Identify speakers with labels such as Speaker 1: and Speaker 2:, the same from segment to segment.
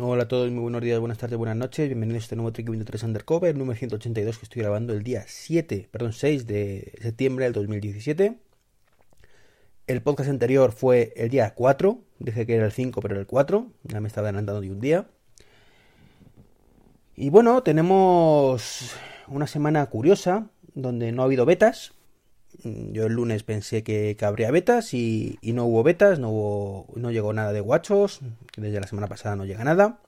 Speaker 1: Hola a todos, muy buenos días, buenas tardes, buenas noches. Bienvenidos a este nuevo Trick 23 Undercover, número 182 que estoy grabando el día 7, perdón, 6 de septiembre del 2017. El podcast anterior fue el día 4, dije que era el 5, pero era el 4, ya me estaba adelantando de un día. Y bueno, tenemos una semana curiosa donde no ha habido betas. Yo el lunes pensé que, habría betas y, no hubo betas, no, no llegó nada de guachos, desde la semana pasada no llega nada.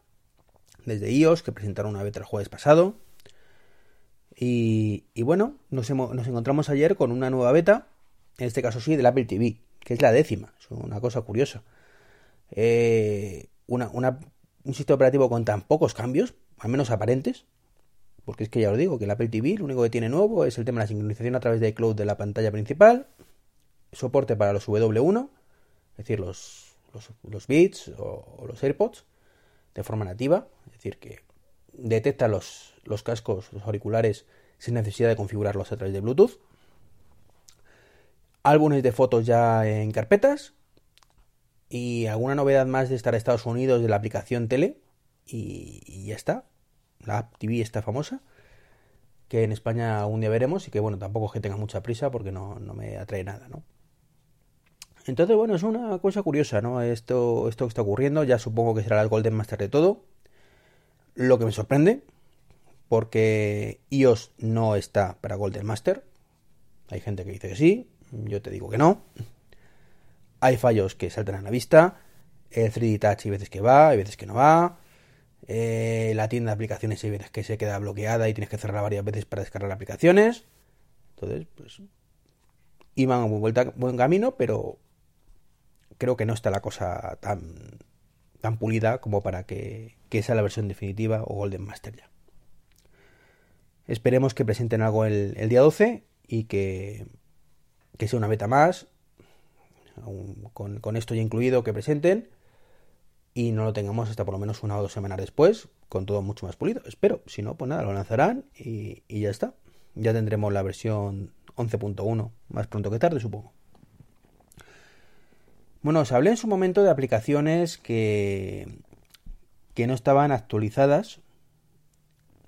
Speaker 1: Desde iOS, que presentaron una beta el jueves pasado. Y, bueno, nos, nos encontramos ayer con una nueva beta, en este caso sí, del Apple TV, que es la décima. Es una cosa curiosa. Eh, una, un sistema operativo con tan pocos cambios, al menos aparentes, porque es que ya os digo que el Apple TV lo único que tiene nuevo es el tema de la sincronización a través de iCloud de la pantalla principal, soporte para los W1, es decir, los, los, Beats o, los AirPods, de forma nativa, es decir, que detecta los, los cascos, los auriculares, sin necesidad de configurarlos a través de Bluetooth. Álbumes de fotos ya en carpetas. Y alguna novedad más de estar en Estados Unidos de la aplicación Tele. y ya está la App TV está famosa, que en España algún día veremos y que bueno, tampoco es que tenga mucha prisa porque no, me atrae nada, ¿no? Entonces, bueno, es una cosa curiosa, ¿no? Esto, esto que está ocurriendo, ya supongo que será el Golden Master de todo. Lo que me sorprende, porque iOS no está para Golden Master. Hay gente que dice que sí, yo te digo que no. Hay fallos que saltan a la vista. El 3D Touch hay veces que va, hay veces que no va. Eh, la tienda de aplicaciones que se queda bloqueada y tienes que cerrarla varias veces para descargar aplicaciones. Entonces, pues iban a buen, buen camino, pero creo que no está la cosa tan, tan pulida como para que, que sea la versión definitiva o Golden Master ya. Esperemos que presenten algo el, el día 12 y que, que, sea una beta más, con, con esto ya incluido, que presenten y no lo tengamos hasta por lo menos una o dos semanas después, con todo mucho más pulido. Espero, si no, pues nada, lo lanzarán y, ya está. Ya tendremos la versión 11.1 más pronto que tarde, supongo. Bueno, os hablé en su momento de aplicaciones que, que no estaban actualizadas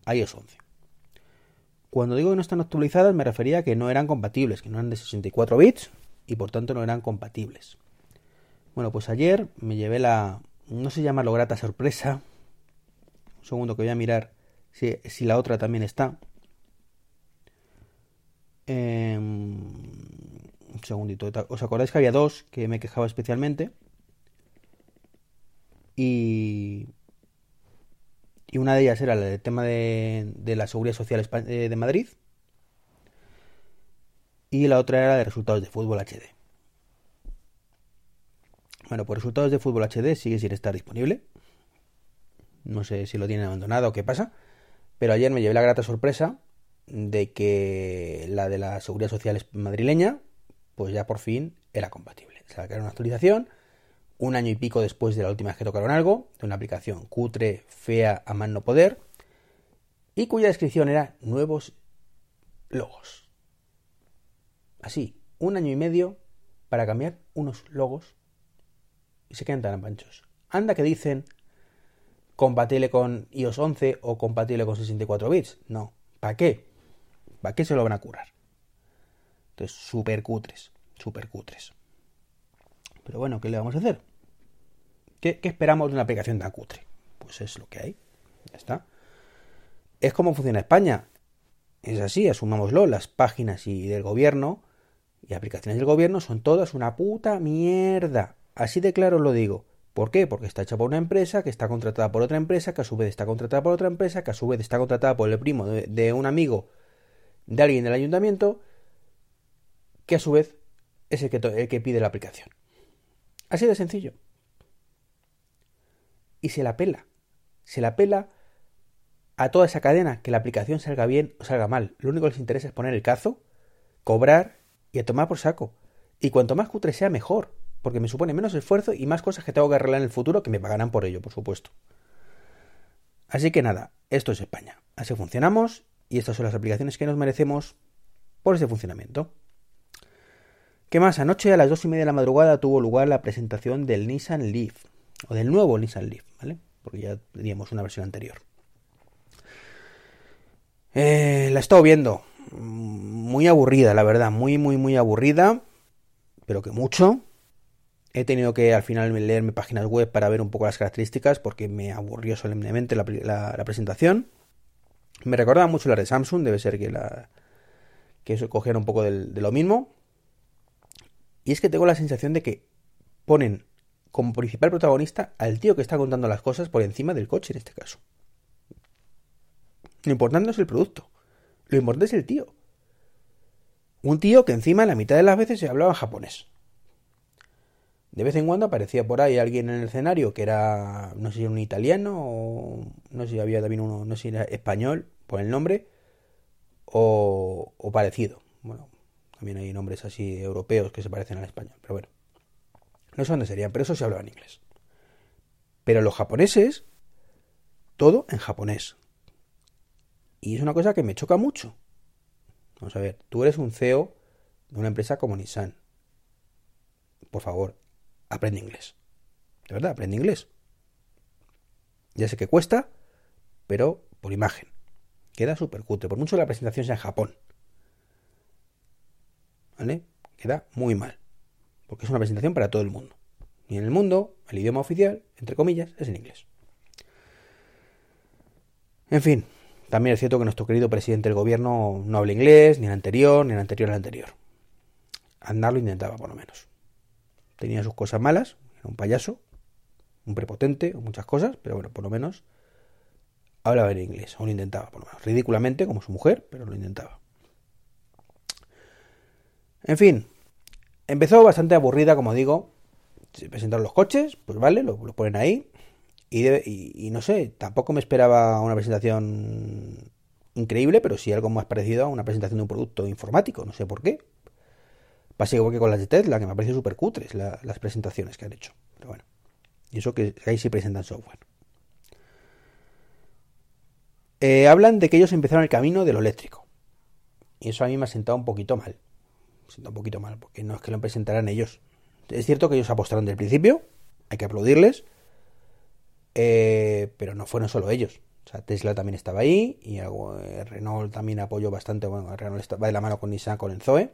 Speaker 1: a iOS 11. Cuando digo que no están actualizadas me refería a que no eran compatibles, que no eran de 64 bits y por tanto no eran compatibles. Bueno, pues ayer me llevé la, no se llama lo grata sorpresa. Un segundo que voy a mirar si, si la otra también está. Em, un segundito. ¿Os acordáis que había dos que me quejaba especialmente? Y, y una de ellas era el tema de, de la seguridad social eh, de Madrid. Y la otra era de resultados de fútbol HD. Bueno, pues resultados de fútbol HD sigue sin estar disponible. No sé si lo tienen abandonado o qué pasa. Pero ayer me llevé la grata sorpresa de que la de la seguridad social madrileña, pues ya por fin era compatible. Era una actualización un año y pico después de la última vez que tocaron algo, de una aplicación cutre, fea, a más no poder, y cuya descripción era nuevos logos. Así, un año y medio para cambiar unos logos y se quedan tan panchos. Anda que dicen compatible con iOS 11 o compatible con 64 bits. No. ¿Para qué? ¿Para qué se lo van a curar? Entonces, super cutres. Super cutres. Pero bueno, ¿qué le vamos a hacer? ¿Qué, esperamos de una aplicación tan cutre? Pues es lo que hay. Ya está. Es como funciona España. Es así, asumámoslo. Las páginas y del gobierno y aplicaciones del gobierno son todas una puta mierda. Así de claro lo digo. ¿Por qué? Porque está hecha por una empresa, que está contratada por otra empresa, que a su vez está contratada por otra empresa, que a su vez está contratada por el primo de, un amigo de alguien del ayuntamiento, que a su vez es el que, el que pide la aplicación. Así de sencillo. Y se la pela. Se la pela a toda esa cadena, que la aplicación salga bien o salga mal. Lo único que les interesa es poner el cazo, cobrar y tomar por saco. Y cuanto más cutre sea, mejor porque me supone menos esfuerzo y más cosas que tengo que arreglar en el futuro que me pagarán por ello, por supuesto. Así que nada, esto es España. Así funcionamos y estas son las aplicaciones que nos merecemos por ese funcionamiento. ¿Qué más? Anoche a las dos y media de la madrugada tuvo lugar la presentación del Nissan Leaf, o del nuevo Nissan Leaf, ¿vale? porque ya teníamos una versión anterior. Eh, la he estado viendo. Muy aburrida, la verdad. Muy, muy, muy aburrida. Pero que mucho. He tenido que al final leerme páginas web para ver un poco las características porque me aburrió solemnemente la, presentación. Me recordaba mucho la de Samsung, debe ser que la que eso cogiera un poco de lo mismo. Y es que tengo la sensación de que ponen como principal protagonista al tío que está contando las cosas por encima del coche en este caso. Lo importante no es el producto, lo importante es el tío. Un tío que encima la mitad de las veces se hablaba japonés. De vez en cuando aparecía por ahí alguien en el escenario que era, no sé si era un italiano o no sé si había también uno, no sé si era español por el nombre o, o parecido. Bueno, también hay nombres así europeos que se parecen al español, pero bueno. No sé dónde serían, pero eso se hablaba en inglés. Pero los japoneses, todo en japonés. Y es una cosa que me choca mucho. Vamos a ver, tú eres un CEO de una empresa como Nissan. Por favor, aprende inglés. De verdad, aprende inglés. Ya sé que cuesta, pero por imagen. Queda súper cutre. Por mucho que la presentación sea en Japón. ¿Vale? Queda muy mal. Porque es una presentación para todo el mundo. Y en el mundo, el idioma oficial, entre comillas, es en inglés. En fin, también es cierto que nuestro querido presidente del gobierno no habla inglés, ni el anterior, ni el anterior al anterior. Andar lo intentaba, por lo menos tenía sus cosas malas, era un payaso, un prepotente, muchas cosas, pero bueno, por lo menos hablaba en inglés, o lo intentaba, por lo menos. Ridículamente, como su mujer, pero lo intentaba. En fin, empezó bastante aburrida, como digo. Se presentaron los coches, pues vale, lo, ponen ahí. Y, y, no sé, tampoco me esperaba una presentación increíble, pero sí algo más parecido a una presentación de un producto informático, no sé por qué. Pasa igual que con las de Tesla, que me parece súper cutres las presentaciones que han hecho. Pero bueno. Y eso que ahí sí presentan software. Eh, hablan de que ellos empezaron el camino de lo eléctrico. Y eso a mí me ha sentado un poquito mal. Me ha sentado un poquito mal, porque no es que lo presentaran ellos. Es cierto que ellos apostaron desde el principio, hay que aplaudirles, eh, pero no fueron solo ellos. O sea, Tesla también estaba ahí y eh, Renault también apoyó bastante. Bueno, Renault va de la mano con Nissan, con el Zoe.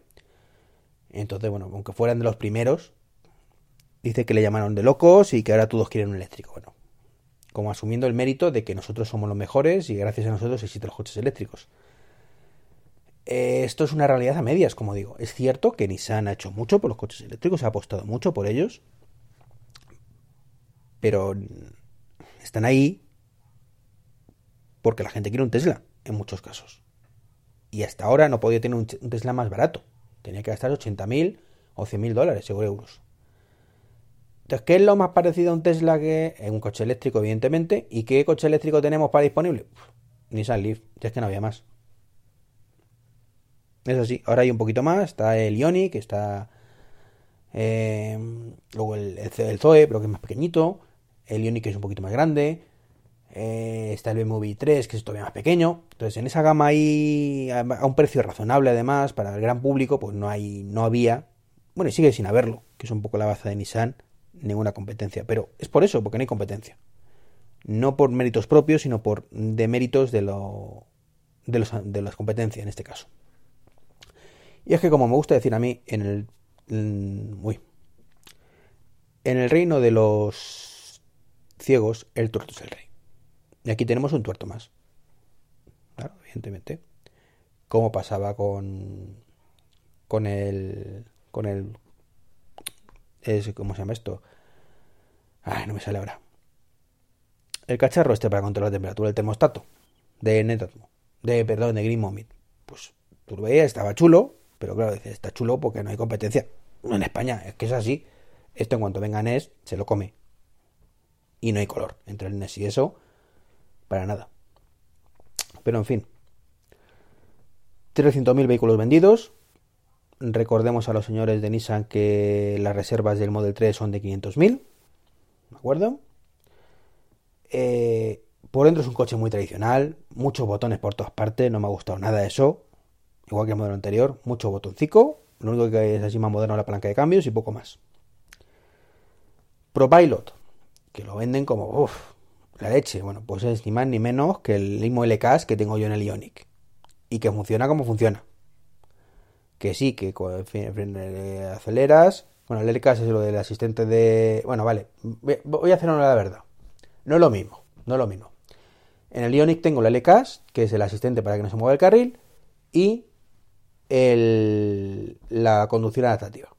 Speaker 1: Entonces, bueno, aunque fueran de los primeros, dice que le llamaron de locos y que ahora todos quieren un eléctrico. Bueno, como asumiendo el mérito de que nosotros somos los mejores y gracias a nosotros existen los coches eléctricos. Eh, esto es una realidad a medias, como digo. Es cierto que Nissan ha hecho mucho por los coches eléctricos, ha apostado mucho por ellos, pero están ahí porque la gente quiere un Tesla, en muchos casos. Y hasta ahora no podía tener un Tesla más barato. Tenía que gastar 80.000 o 100.000 dólares o euros. Entonces, ¿qué es lo más parecido a un Tesla que es un coche eléctrico, evidentemente? ¿Y qué coche eléctrico tenemos para disponible? Ni Nissan Leaf, ya es que no había más. Eso sí, ahora hay un poquito más. Está el Ioniq, está eh, luego el, el, Zoe, pero que es más pequeñito. El Ioniq es un poquito más grande. Eh, está el BMW 3, que es todavía más pequeño. Entonces, en esa gama ahí, a un precio razonable además, para el gran público, pues no hay, no había, bueno, y sigue sin haberlo, que es un poco la baza de Nissan, ninguna competencia. Pero es por eso, porque no hay competencia. No por méritos propios, sino por deméritos de, lo, de, los, de las competencias en este caso. Y es que, como me gusta decir a mí, en el. uy, en el reino de los ciegos, el tuerto es el rey. Y aquí tenemos un tuerto más. Claro, evidentemente. Como pasaba con. con el. con el. Es, ¿Cómo se llama esto? Ay, no me sale ahora. El cacharro este para controlar la temperatura, el termostato. De Netatmo. De, perdón, de Green Momit. Pues tú estaba chulo. Pero claro, dice, está chulo porque no hay competencia. En España, es que es así. Esto en cuanto venga NES, se lo come. Y no hay color entre el NES y eso para nada. Pero en fin. 300.000 vehículos vendidos. Recordemos a los señores de Nissan que las reservas del Model 3 son de 500.000. ¿De acuerdo? Eh, por dentro es un coche muy tradicional. Muchos botones por todas partes. No me ha gustado nada eso. Igual que el modelo anterior. Mucho botoncico. Lo único que es así más moderno la palanca de cambios y poco más. ProPilot. Que lo venden como... La leche, bueno, pues es ni más ni menos que el mismo LKS que tengo yo en el Ionic. Y que funciona como funciona. Que sí, que aceleras. Bueno, el LKS es lo del asistente de. Bueno, vale. Voy a hacer una la verdad. No es lo mismo. No es lo mismo. En el Ionic tengo el LKS, que es el asistente para que no se mueva el carril. Y el, la conducción adaptativa.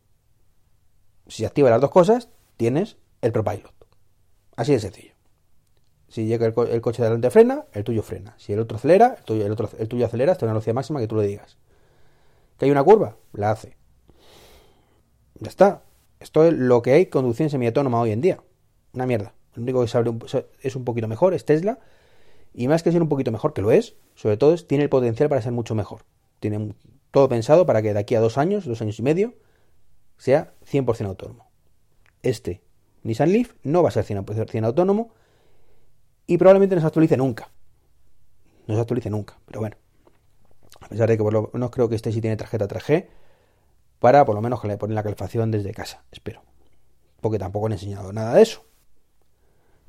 Speaker 1: Si activa las dos cosas, tienes el ProPilot. Así de sencillo. Si llega el, coche de delante frena, el tuyo frena. Si el otro acelera, el tuyo, el otro, el tuyo acelera hasta una velocidad máxima que tú le digas. ¿Que hay una curva? La hace. Ya está. Esto es lo que hay conducción semiautónoma hoy en día. Una mierda. Lo único que sabe es un poquito mejor es Tesla. Y más que ser un poquito mejor, que lo es, sobre todo tiene el potencial para ser mucho mejor. Tiene todo pensado para que de aquí a dos años, dos años y medio, sea 100% autónomo. Este Nissan Leaf no va a ser 100% autónomo y probablemente no se actualice nunca. No se actualice nunca, pero bueno. A pesar de que por lo menos creo que este sí tiene tarjeta 3G para por lo menos que le ponen la calefacción desde casa, espero. Porque tampoco han enseñado nada de eso.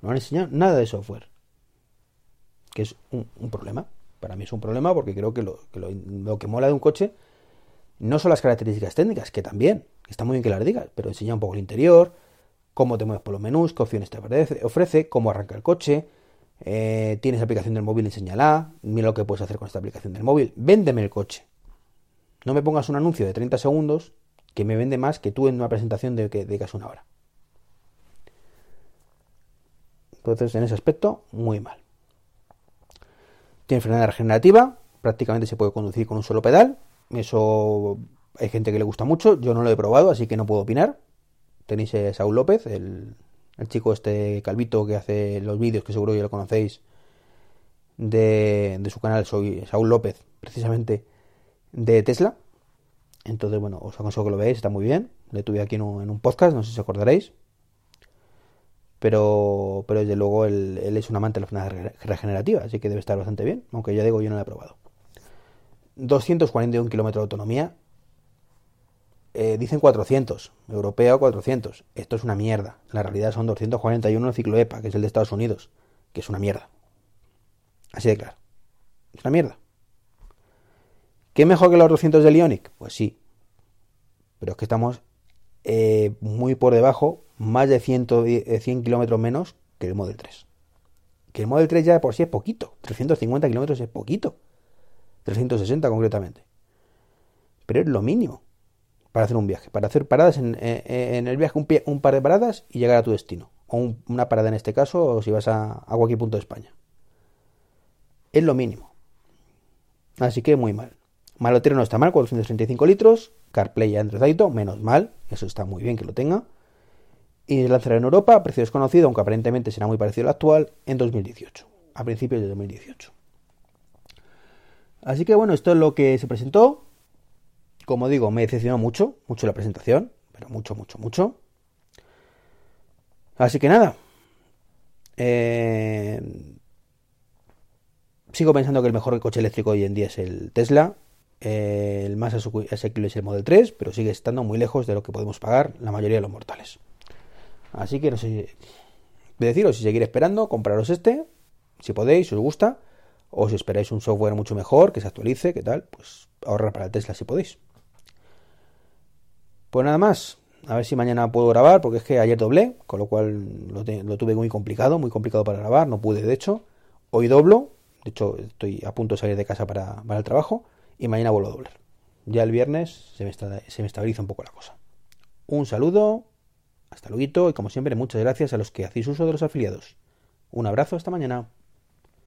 Speaker 1: No han enseñado nada de software. Que es un, problema. Para mí es un problema porque creo que, lo, que mola de un coche no son las características técnicas, que también, está muy bien que las digas, pero enseña un poco el interior, cómo te mueves por los menús, qué opciones te ofrece, cómo arranca el coche, eh, tienes aplicación del móvil, enseñala, mira lo que puedes hacer con esta aplicación del móvil, véndeme el coche. No me pongas un anuncio de 30 segundos que me vende más que tú en una presentación de que digas una hora. Entonces, en ese aspecto, muy mal. Tiene frenada regenerativa, prácticamente se puede conducir con un solo pedal. Eso hay gente que le gusta mucho, yo no lo he probado, así que no puedo opinar. Tenéis a Saúl López, el, el chico este calvito que hace los vídeos, que seguro ya lo conocéis, de, de su canal, soy Saúl López, precisamente de Tesla. Entonces, bueno, os aconsejo que lo veáis, está muy bien. Le tuve aquí en un, podcast, no sé si acordaréis. Pero, pero desde luego él, es un amante de la frenada regenerativa, así que debe estar bastante bien, aunque ya digo, yo no lo he probado. 241 kilómetros de autonomía, eh, dicen 400, europeo 400. Esto es una mierda. La realidad son 241 el ciclo EPA, que es el de Estados Unidos, que es una mierda. Así de claro. Es una mierda. ¿Qué mejor que los 200 del Ionic? Pues sí. Pero es que estamos eh, muy por debajo, más de 100, 100 eh, kilómetros menos que el Model 3. Que el Model 3 ya de por sí es poquito. 350 kilómetros es poquito. 360 concretamente. Pero es lo mínimo para hacer un viaje, para hacer paradas en, el viaje, un, par de paradas y llegar a tu destino. O una parada en este caso, o si vas a, a cualquier punto de España. Es lo mínimo. Así que muy mal. Malotero no está mal, 435 litros. CarPlay y Android Auto, menos mal. Eso está muy bien que lo tenga. Y lanzará en Europa, precio desconocido, aunque aparentemente será muy parecido al actual, en 2018. A principios de 2018. Así que bueno, esto es lo que se presentó. Como digo, me decepcionó mucho, mucho la presentación, pero mucho, mucho, mucho. Así que nada. Eh, sigo pensando que el mejor coche eléctrico hoy en día es el Tesla. Eh, el más asequible es el Model 3, pero sigue estando muy lejos de lo que podemos pagar la mayoría de los mortales. Así que no sé deciros si seguir esperando, compraros este, si podéis, si os gusta, o si esperáis un software mucho mejor, que se actualice, que tal, pues ahorrar para el Tesla si podéis. Pues nada más. A ver si mañana puedo grabar, porque es que ayer doblé, con lo cual lo, tuve muy complicado, muy complicado para grabar, no pude de hecho. Hoy doblo, de hecho estoy a punto de salir de casa para, el trabajo, y mañana vuelvo a doblar. Ya el viernes se me, se me estabiliza un poco la cosa. Un saludo, hasta luego y como siempre muchas gracias a los que hacéis uso de los afiliados. Un abrazo, hasta mañana.